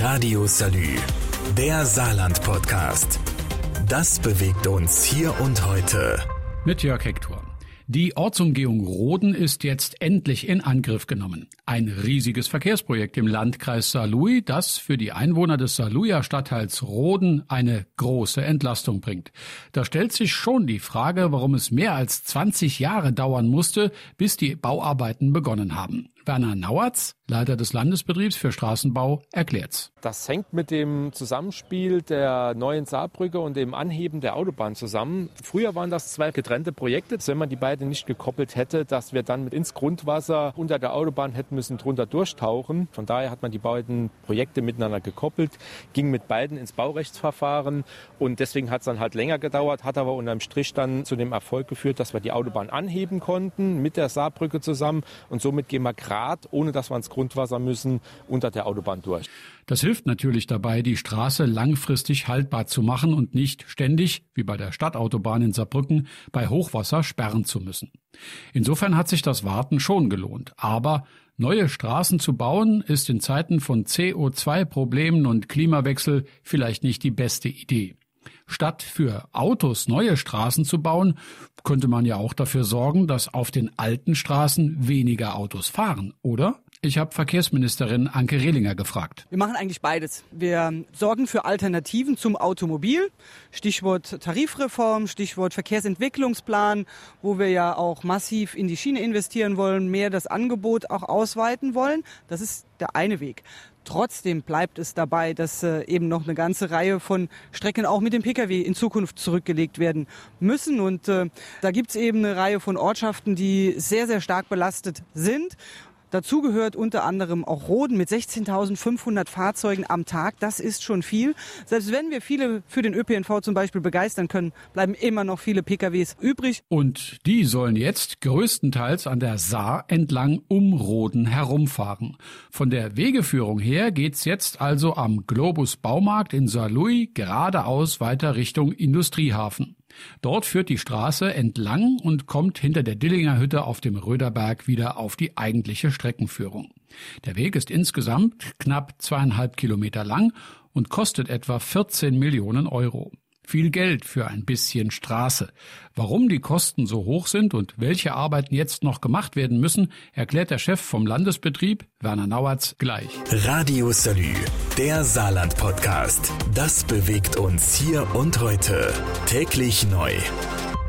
Radio Salü, der Saarland-Podcast. Das bewegt uns hier und heute. Mit Jörg Hector. Die Ortsumgehung Roden ist jetzt endlich in Angriff genommen. Ein riesiges Verkehrsprojekt im Landkreis Saarlouis, das für die Einwohner des Saarlouier Stadtteils Roden eine große Entlastung bringt. Da stellt sich schon die Frage, warum es mehr als 20 Jahre dauern musste, bis die Bauarbeiten begonnen haben. Werner Nauertz, Leiter des Landesbetriebs für Straßenbau, erklärt's. Das hängt mit dem Zusammenspiel der neuen Saarbrücke und dem Anheben der Autobahn zusammen. Früher waren das zwei getrennte Projekte. Wenn man die beiden nicht gekoppelt hätte, dass wir dann ins Grundwasser unter der Autobahn hätten müssen drunter durchtauchen. Von daher hat man die beiden Projekte miteinander gekoppelt, ging mit beiden ins Baurechtsverfahren und deswegen hat es dann halt länger gedauert, hat aber unterm Strich dann zu dem Erfolg geführt, dass wir die Autobahn anheben konnten mit der Saarbrücke zusammen und somit gehen wir gerade Grad, ohne dass wir ins Grundwasser müssen, unter der Autobahn durch. Das hilft natürlich dabei, die Straße langfristig haltbar zu machen und nicht ständig, wie bei der Stadtautobahn in Saarbrücken, bei Hochwasser sperren zu müssen. Insofern hat sich das Warten schon gelohnt. Aber neue Straßen zu bauen, ist in Zeiten von CO2-Problemen und Klimawechsel vielleicht nicht die beste Idee. Statt für Autos neue Straßen zu bauen, könnte man ja auch dafür sorgen, dass auf den alten Straßen weniger Autos fahren, oder? Ich habe Verkehrsministerin Anke Rehlinger gefragt. Wir machen eigentlich beides. Wir sorgen für Alternativen zum Automobil. Stichwort Tarifreform, Stichwort Verkehrsentwicklungsplan, wo wir ja auch massiv in die Schiene investieren wollen, mehr das Angebot auch ausweiten wollen. Das ist der eine Weg. Trotzdem bleibt es dabei, dass äh, eben noch eine ganze Reihe von Strecken auch mit dem Pkw in Zukunft zurückgelegt werden müssen. Und äh, da gibt es eben eine Reihe von Ortschaften, die sehr, sehr stark belastet sind. Dazu gehört unter anderem auch Roden mit 16.500 Fahrzeugen am Tag. Das ist schon viel. Selbst wenn wir viele für den ÖPNV zum Beispiel begeistern können, bleiben immer noch viele PKWs übrig. Und die sollen jetzt größtenteils an der Saar entlang um Roden herumfahren. Von der Wegeführung her geht's jetzt also am Globus Baumarkt in Saarlouis geradeaus weiter Richtung Industriehafen. Dort führt die Straße entlang und kommt hinter der Dillinger Hütte auf dem Röderberg wieder auf die eigentliche Streckenführung. Der Weg ist insgesamt knapp zweieinhalb Kilometer lang und kostet etwa 14 Millionen Euro. Viel Geld für ein bisschen Straße. Warum die Kosten so hoch sind und welche Arbeiten jetzt noch gemacht werden müssen, erklärt der Chef vom Landesbetrieb, Werner Nauertz, gleich. Radio Salü, der Saarland-Podcast. Das bewegt uns hier und heute. Täglich neu.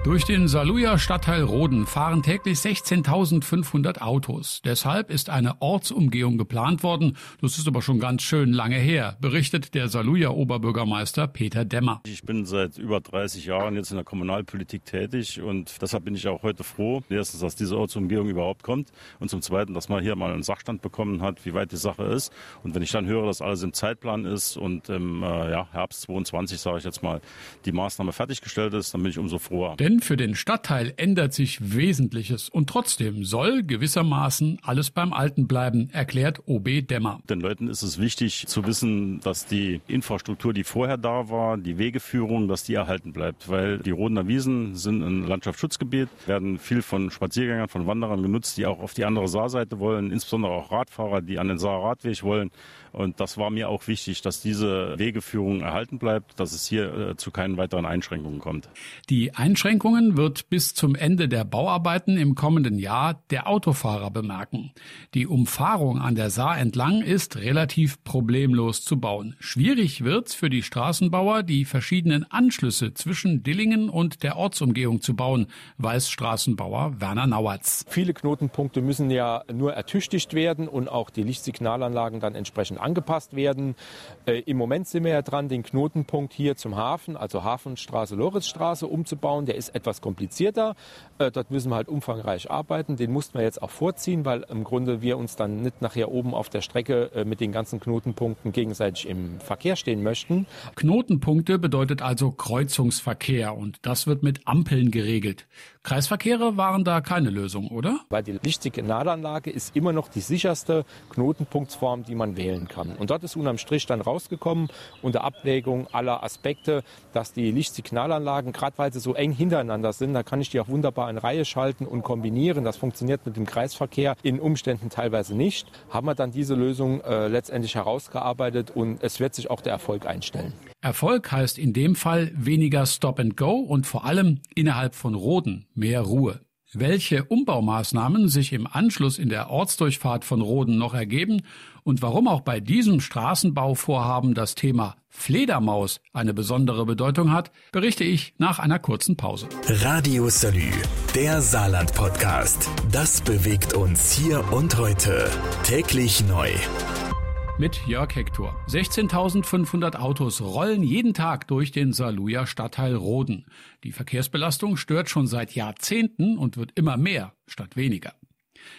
Durch den Saarlouier Stadtteil Roden fahren täglich 16.500 Autos. Deshalb ist eine Ortsumgehung geplant worden. Das ist aber schon ganz schön lange her, berichtet der Saarlouier Oberbürgermeister Peter Demmer. Ich bin seit über 30 Jahren jetzt in der Kommunalpolitik tätig und deshalb bin ich auch heute froh, erstens, dass diese Ortsumgehung überhaupt kommt und zum Zweiten, dass man hier mal einen Sachstand bekommen hat, wie weit die Sache ist. Und wenn ich dann höre, dass alles im Zeitplan ist und im äh, ja, Herbst 22, sage ich jetzt mal, die Maßnahme fertiggestellt ist, dann bin ich umso froher. Denn für den Stadtteil ändert sich Wesentliches und trotzdem soll gewissermaßen alles beim Alten bleiben, erklärt OB Dämmer. Den Leuten ist es wichtig zu wissen, dass die Infrastruktur, die vorher da war, die Wegeführung, dass die erhalten bleibt, weil die Rodener Wiesen sind ein Landschaftsschutzgebiet, werden viel von Spaziergängern, von Wanderern genutzt, die auch auf die andere Saarseite wollen, insbesondere auch Radfahrer, die an den Saarradweg wollen. Und das war mir auch wichtig, dass diese Wegeführung erhalten bleibt, dass es hier äh, zu keinen weiteren Einschränkungen kommt. Die Einschränkungen wird bis zum Ende der Bauarbeiten im kommenden Jahr der Autofahrer bemerken. Die Umfahrung an der Saar entlang ist relativ problemlos zu bauen. Schwierig wird's für die Straßenbauer, die verschiedenen Anschlüsse zwischen Dillingen und der Ortsumgehung zu bauen, weiß Straßenbauer Werner Nauertz. Viele Knotenpunkte müssen ja nur ertüchtigt werden und auch die Lichtsignalanlagen dann entsprechend angepasst werden. Äh, Im Moment sind wir ja dran, den Knotenpunkt hier zum Hafen, also Hafenstraße, Loritzstraße umzubauen. Der ist etwas komplizierter. Äh, dort müssen wir halt umfangreich arbeiten. Den mussten wir jetzt auch vorziehen, weil im Grunde wir uns dann nicht nachher oben auf der Strecke äh, mit den ganzen Knotenpunkten gegenseitig im Verkehr stehen möchten. Knotenpunkte bedeutet also Kreuzungsverkehr und das wird mit Ampeln geregelt. Kreisverkehre waren da keine Lösung, oder? Weil die Lichtsignalanlage ist immer noch die sicherste Knotenpunktsform, die man wählen kann. Und dort ist unterm Strich dann rausgekommen, unter Abwägung aller Aspekte, dass die Lichtsignalanlagen, gerade weil sie so eng hintereinander hintereinander sind, da kann ich die auch wunderbar in Reihe schalten und kombinieren. Das funktioniert mit dem Kreisverkehr in Umständen teilweise nicht. Haben wir dann diese Lösung äh, letztendlich herausgearbeitet und es wird sich auch der Erfolg einstellen. Erfolg heißt in dem Fall weniger Stop and Go und vor allem innerhalb von Roden mehr Ruhe. Welche Umbaumaßnahmen sich im Anschluss in der Ortsdurchfahrt von Roden noch ergeben und warum auch bei diesem Straßenbauvorhaben das Thema Fledermaus eine besondere Bedeutung hat, berichte ich nach einer kurzen Pause. Radio Salü, der Saarland-Podcast. Das bewegt uns hier und heute. Täglich neu mit Jörg Hector. 16.500 Autos rollen jeden Tag durch den Saarlouier Stadtteil Roden. Die Verkehrsbelastung stört schon seit Jahrzehnten und wird immer mehr statt weniger.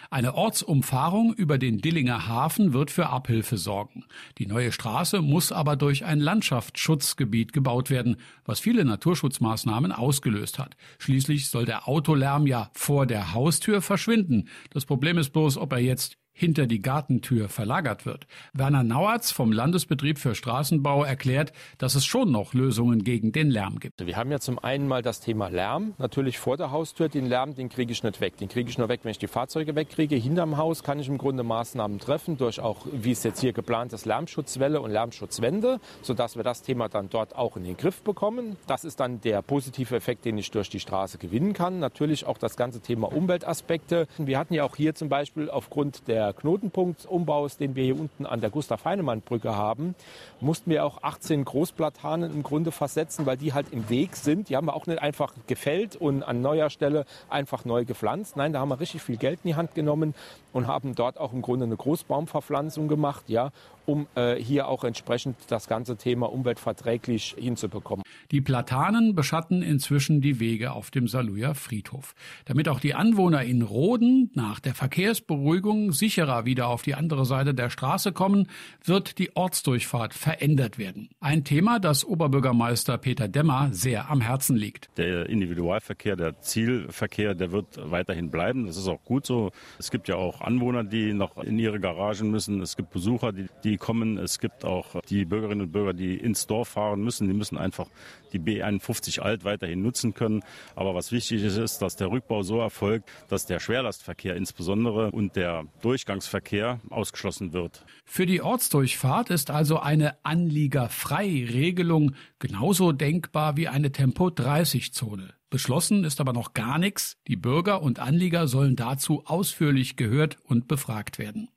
Eine Ortsumfahrung über den Dillinger Hafen wird für Abhilfe sorgen. Die neue Straße muss aber durch ein Landschaftsschutzgebiet gebaut werden, was viele Naturschutzmaßnahmen ausgelöst hat. Schließlich soll der Autolärm ja vor der Haustür verschwinden. Das Problem ist bloß, ob er jetzt hinter die Gartentür verlagert wird. Werner Nauertz vom Landesbetrieb für Straßenbau erklärt, dass es schon noch Lösungen gegen den Lärm gibt. Wir haben ja zum einen mal das Thema Lärm. Natürlich vor der Haustür den Lärm, den kriege ich nicht weg. Den kriege ich nur weg, wenn ich die Fahrzeuge wegkriege. Hinterm Haus kann ich im Grunde Maßnahmen treffen durch auch, wie es jetzt hier geplant ist, Lärmschutzwelle und Lärmschutzwände, sodass wir das Thema dann dort auch in den Griff bekommen. Das ist dann der positive Effekt, den ich durch die Straße gewinnen kann. Natürlich auch das ganze Thema Umweltaspekte. Wir hatten ja auch hier zum Beispiel aufgrund der Knotenpunktsumbaus, den wir hier unten an der Gustav-Heinemann-Brücke haben, mussten wir auch 18 Großplatanen im Grunde versetzen, weil die halt im Weg sind. Die haben wir auch nicht einfach gefällt und an neuer Stelle einfach neu gepflanzt. Nein, da haben wir richtig viel Geld in die Hand genommen und haben dort auch im Grunde eine Großbaumverpflanzung gemacht, ja, um äh, hier auch entsprechend das ganze Thema umweltverträglich hinzubekommen. Die Platanen beschatten inzwischen die Wege auf dem Saluja Friedhof. Damit auch die Anwohner in Roden nach der Verkehrsberuhigung sicherer wieder auf die andere Seite der Straße kommen, wird die Ortsdurchfahrt verändert werden. Ein Thema, das Oberbürgermeister Peter Demmer sehr am Herzen liegt. Der Individualverkehr, der Zielverkehr, der wird weiterhin bleiben. Das ist auch gut so. Es gibt ja auch Anwohner, die noch in ihre Garagen müssen. Es gibt Besucher, die, die kommen. Es gibt auch die Bürgerinnen und Bürger, die ins Dorf fahren müssen. Die müssen einfach die B51 Alt weiterhin nutzen können. Aber was wichtig ist, ist, dass der Rückbau so erfolgt, dass der Schwerlastverkehr insbesondere und der Durchgangsverkehr ausgeschlossen wird. Für die Ortsdurchfahrt ist also eine Anliegerfreiregelung genauso denkbar wie eine Tempo-30-Zone. Beschlossen ist aber noch gar nichts. Die Bürger und Anlieger sollen dazu ausführlich gehört und befragt werden.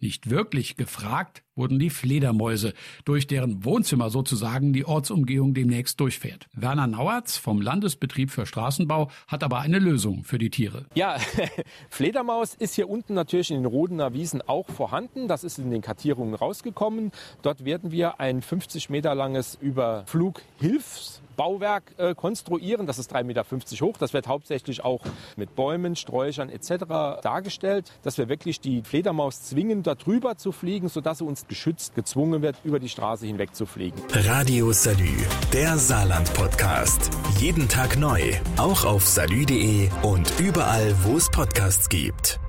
Nicht wirklich gefragt wurden die Fledermäuse, durch deren Wohnzimmer sozusagen die Ortsumgehung demnächst durchfährt. Werner Nauertz vom Landesbetrieb für Straßenbau hat aber eine Lösung für die Tiere. Ja, Fledermaus ist hier unten natürlich in den Rodener Wiesen auch vorhanden. Das ist in den Kartierungen rausgekommen. Dort werden wir ein 50 Meter langes Überflughilfs Bauwerk äh, konstruieren. Das ist 3,50 Meter hoch. Das wird hauptsächlich auch mit Bäumen, Sträuchern etc. dargestellt, dass wir wirklich die Fledermaus zwingen, darüber zu fliegen, sodass sie uns geschützt gezwungen wird, über die Straße hinweg zu fliegen. Radio Salü, der Saarland-Podcast. Jeden Tag neu, auch auf salü.de und überall, wo es Podcasts gibt.